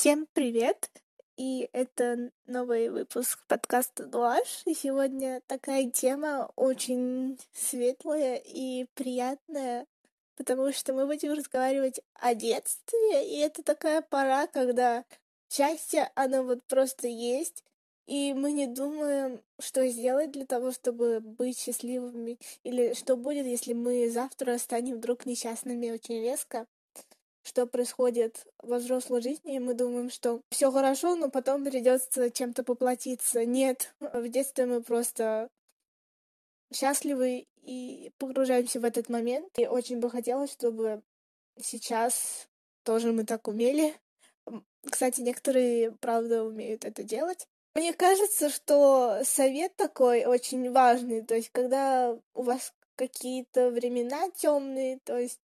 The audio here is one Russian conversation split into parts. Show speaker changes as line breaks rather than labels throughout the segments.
Всем привет! И это новый выпуск подкаста «Дуаш». И сегодня такая тема очень светлая и приятная, потому что мы будем разговаривать о детстве, и это такая пора, когда счастье, оно вот просто есть, и мы не думаем, что сделать для того, чтобы быть счастливыми, или что будет, если мы завтра станем вдруг несчастными очень резко что происходит во взрослой жизни, и мы думаем, что все хорошо, но потом придется чем-то поплатиться. Нет, в детстве мы просто счастливы и погружаемся в этот момент. И очень бы хотелось, чтобы сейчас тоже мы так умели. Кстати, некоторые, правда, умеют это делать. Мне кажется, что совет такой очень важный. То есть, когда у вас какие-то времена темные, то есть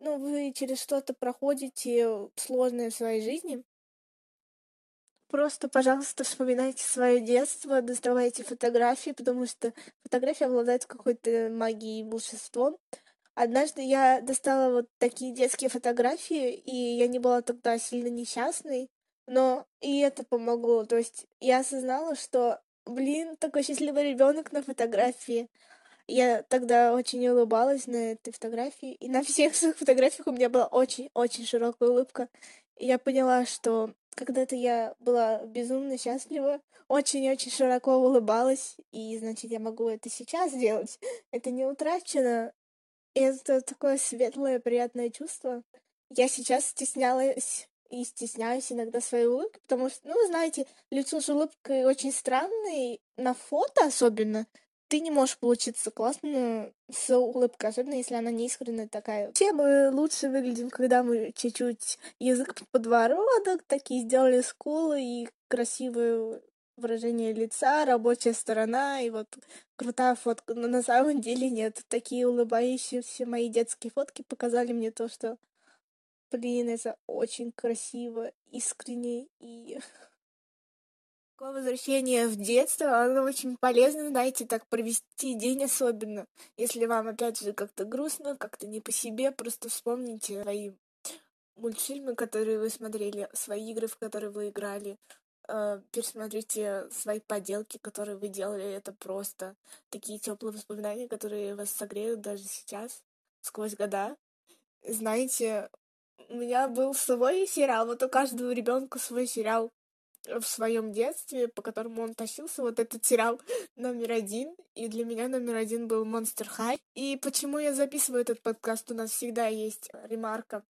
ну, вы через что-то проходите сложное в своей жизни, просто, пожалуйста, вспоминайте свое детство, доставайте фотографии, потому что фотография обладает какой-то магией и волшебством. Однажды я достала вот такие детские фотографии, и я не была тогда сильно несчастной, но и это помогло. То есть я осознала, что, блин, такой счастливый ребенок на фотографии. Я тогда очень улыбалась на этой фотографии, и на всех своих фотографиях у меня была очень-очень широкая улыбка. И я поняла, что когда-то я была безумно счастлива, очень-очень широко улыбалась, и, значит, я могу это сейчас делать. Это не утрачено. И это такое светлое, приятное чувство. Я сейчас стеснялась и стесняюсь иногда своей улыбки, потому что, ну, знаете, лицо с улыбкой очень странное, на фото особенно, ты не можешь получиться классно с улыбкой, особенно если она не искренняя такая. Все мы лучше выглядим, когда мы чуть-чуть язык под такие сделали скулы и красивое выражение лица, рабочая сторона, и вот крутая фотка. Но на самом деле нет. Такие улыбающиеся мои детские фотки показали мне то, что, блин, это очень красиво, искренне и Такое возвращение в детство, оно очень полезно, знаете, так провести день особенно. Если вам, опять же, как-то грустно, как-то не по себе, просто вспомните свои мультфильмы, которые вы смотрели, свои игры, в которые вы играли, э, пересмотрите свои поделки, которые вы делали. Это просто такие теплые воспоминания, которые вас согреют даже сейчас, сквозь года. Знаете, у меня был свой сериал, вот у каждого ребенка свой сериал в своем детстве, по которому он тащился, вот этот сериал номер один. И для меня номер один был Monster High. И почему я записываю этот подкаст? У нас всегда есть ремарка.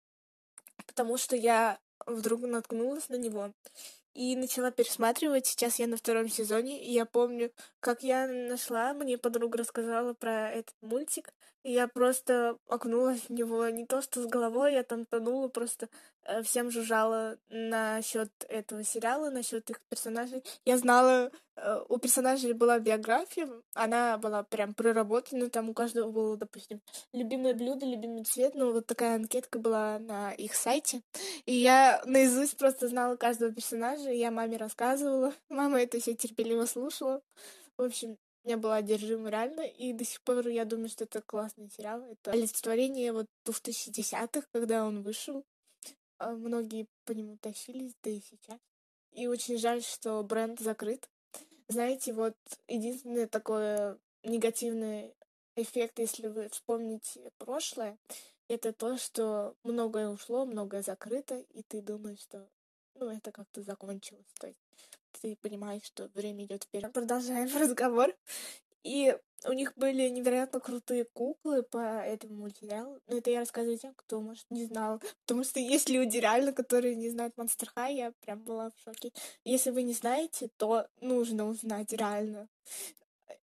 Потому что я вдруг наткнулась на него и начала пересматривать. Сейчас я на втором сезоне, и я помню, как я нашла, мне подруга рассказала про этот мультик, я просто окунулась в него не то что с головой, я там тонула, просто э, всем жужжала насчет этого сериала, насчет их персонажей. Я знала, э, у персонажей была биография, она была прям проработана, там у каждого было, допустим, любимое блюдо, любимый цвет, ну вот такая анкетка была на их сайте, и я наизусть просто знала каждого персонажа, я маме рассказывала, мама это все терпеливо слушала. В общем, меня была одержима реально, и до сих пор я думаю, что это классный сериал. Это олицетворение вот 2010-х, когда он вышел. А, многие по нему тащились, да и сейчас. И очень жаль, что бренд закрыт. Знаете, вот единственное такое негативный эффект, если вы вспомните прошлое, это то, что многое ушло, многое закрыто, и ты думаешь, что ну, это как-то закончилось. То есть ты понимаешь, что время идет вперед. Продолжаем разговор. И у них были невероятно крутые куклы по этому мультсериалу. Но это я рассказываю тем, кто, может, не знал. Потому что есть люди реально, которые не знают Monster High, я прям была в шоке. Если вы не знаете, то нужно узнать реально.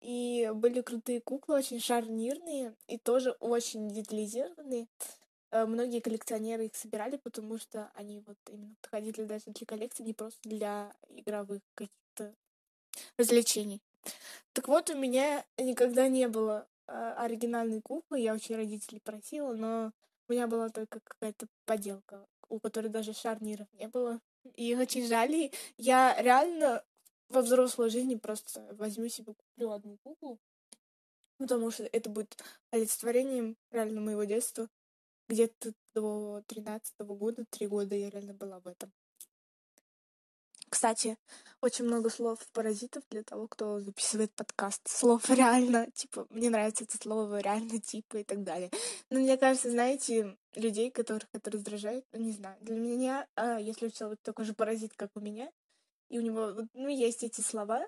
И были крутые куклы, очень шарнирные и тоже очень детализированные. Э, многие коллекционеры их собирали, потому что они вот именно подходили даже для коллекции, не просто для игровых каких-то развлечений. Так вот, у меня никогда не было э, оригинальной куклы, я очень родителей просила, но у меня была только какая-то поделка, у которой даже шарниров не было. И очень жаль, я реально во взрослой жизни просто возьму себе, куплю одну куклу, потому что это будет олицетворением реально моего детства где-то до тринадцатого года, три года я реально была в этом. Кстати, очень много слов паразитов для того, кто записывает подкаст. Слов реально, типа, мне нравится это слово реально, типа и так далее. Но мне кажется, знаете, людей, которых это раздражает, ну, не знаю. Для меня, а, если у человека такой же паразит, как у меня, и у него, ну, есть эти слова,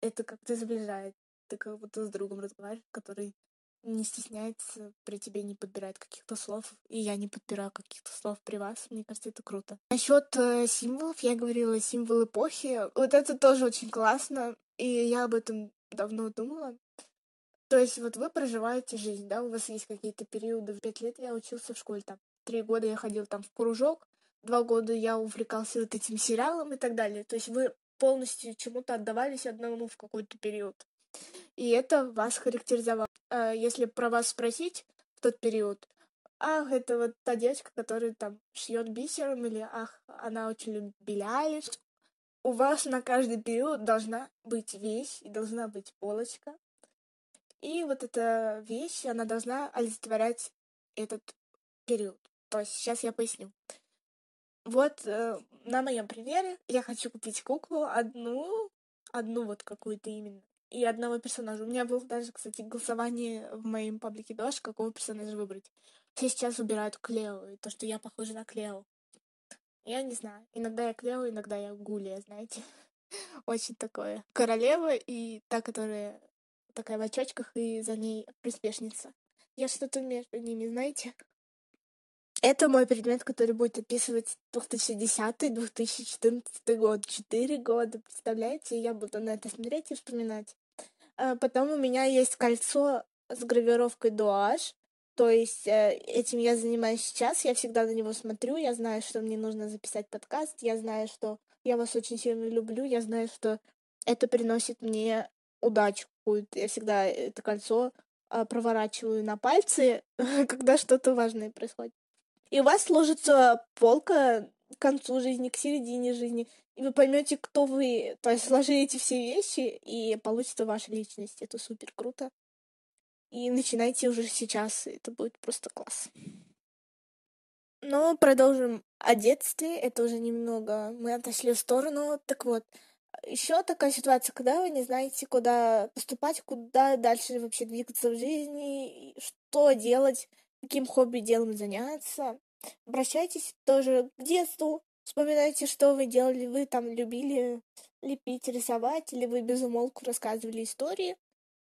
это как-то сближает. Ты как будто с другом разговариваешь, который не стесняется при тебе не подбирает каких-то слов, и я не подбираю каких-то слов при вас. Мне кажется, это круто. Насчет э, символов, я говорила символ эпохи. Вот это тоже очень классно, и я об этом давно думала. То есть вот вы проживаете жизнь, да, у вас есть какие-то периоды. В пять лет я учился в школе, там, три года я ходил там в кружок, два года я увлекался вот этим сериалом и так далее. То есть вы полностью чему-то отдавались одному в какой-то период и это вас характеризовало. А если про вас спросить в тот период, ах, это вот та девочка, которая там шьет бисером, или ах, она очень любит Билли У вас на каждый период должна быть вещь и должна быть полочка. И вот эта вещь, она должна олицетворять этот период. То есть сейчас я поясню. Вот э, на моем примере я хочу купить куклу одну, одну вот какую-то именно и одного персонажа. У меня было даже, кстати, голосование в моем паблике Дош, какого персонажа выбрать. Все сейчас выбирают Клео, и то, что я похожа на Клео. Я не знаю. Иногда я Клео, иногда я Гулия, знаете. Очень такое. Королева и та, которая такая в очочках, и за ней приспешница. Я что-то между ними, знаете. Это мой предмет, который будет описывать 2010-2014 год. Четыре года, представляете? Я буду на это смотреть и вспоминать. А потом у меня есть кольцо с гравировкой Дуаш. То есть э, этим я занимаюсь сейчас, я всегда на него смотрю, я знаю, что мне нужно записать подкаст, я знаю, что я вас очень сильно люблю, я знаю, что это приносит мне удачу какую-то. Я всегда это кольцо а, проворачиваю на пальцы, когда что-то важное происходит. И у вас сложится полка концу жизни, к середине жизни, и вы поймете, кто вы. То есть сложите все вещи, и получится ваша личность. Это супер круто. И начинайте уже сейчас. Это будет просто класс. Но продолжим о детстве. Это уже немного мы отошли в сторону. Так вот, еще такая ситуация, когда вы не знаете, куда поступать, куда дальше вообще двигаться в жизни, что делать, каким хобби делом заняться. Обращайтесь тоже к детству, Вспоминайте, что вы делали. Вы там любили лепить, рисовать, или вы без умолку рассказывали истории.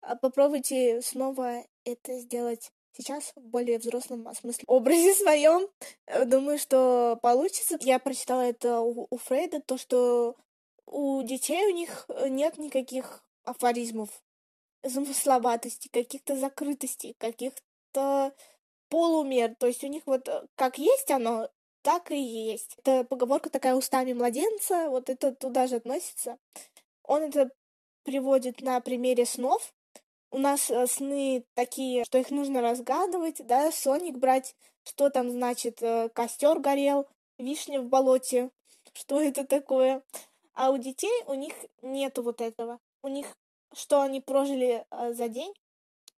А попробуйте снова это сделать сейчас в более взрослом смысле образе своем. Э, думаю, что получится. Я прочитала это у, у Фрейда, то, что у детей у них нет никаких афоризмов, замысловатости, каких-то закрытостей, каких-то полумер. То есть у них вот э, как есть оно, так и есть. Это поговорка такая устами младенца, вот это туда же относится. Он это приводит на примере снов. У нас э, сны такие, что их нужно разгадывать, да, соник брать, что там значит, э, костер горел, вишня в болоте, что это такое. А у детей у них нету вот этого. У них, что они прожили за день,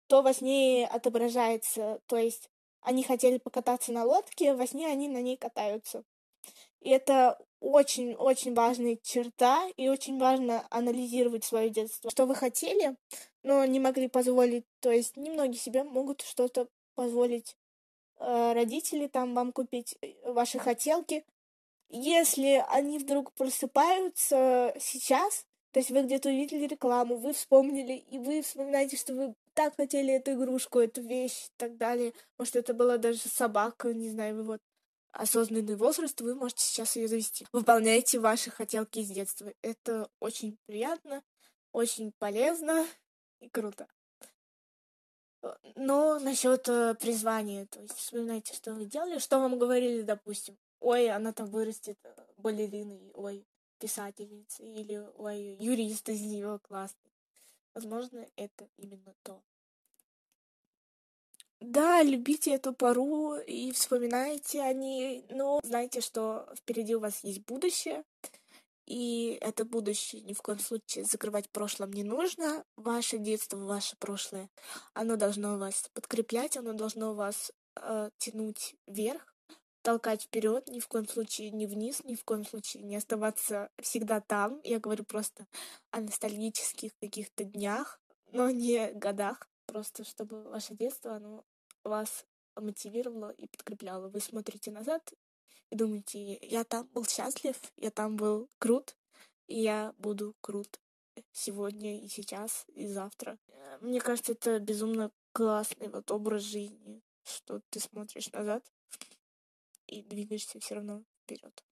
то во сне отображается. То есть они хотели покататься на лодке, во сне они на ней катаются. И это очень-очень важная черта, и очень важно анализировать свое детство. Что вы хотели, но не могли позволить, то есть немногие себе могут что-то позволить э, родители там вам купить э, ваши хотелки. Если они вдруг просыпаются сейчас, то есть вы где-то увидели рекламу, вы вспомнили, и вы вспоминаете, что вы так хотели эту игрушку, эту вещь и так далее. Может, это была даже собака, не знаю, вы вот осознанный возраст, вы можете сейчас ее завести. Выполняйте ваши хотелки из детства. Это очень приятно, очень полезно и круто. Но насчет э, призвания, то есть вспоминайте, что вы делали, что вам говорили, допустим, ой, она там вырастет э, балериной, ой, писательница, или ой, юрист из нее классный. Возможно, это именно то. Да, любите эту пару и вспоминайте о ней, но знайте, что впереди у вас есть будущее, и это будущее ни в коем случае закрывать прошлым не нужно. Ваше детство, ваше прошлое, оно должно вас подкреплять, оно должно вас э, тянуть вверх, толкать вперед, ни в коем случае не вниз, ни в коем случае не оставаться всегда там. Я говорю просто о ностальгических каких-то днях, но не годах. Просто чтобы ваше детство, оно вас мотивировало и подкрепляло. Вы смотрите назад и думаете, я там был счастлив, я там был крут, и я буду крут сегодня и сейчас, и завтра. Мне кажется, это безумно классный вот образ жизни, что ты смотришь назад и двигаешься все равно вперед.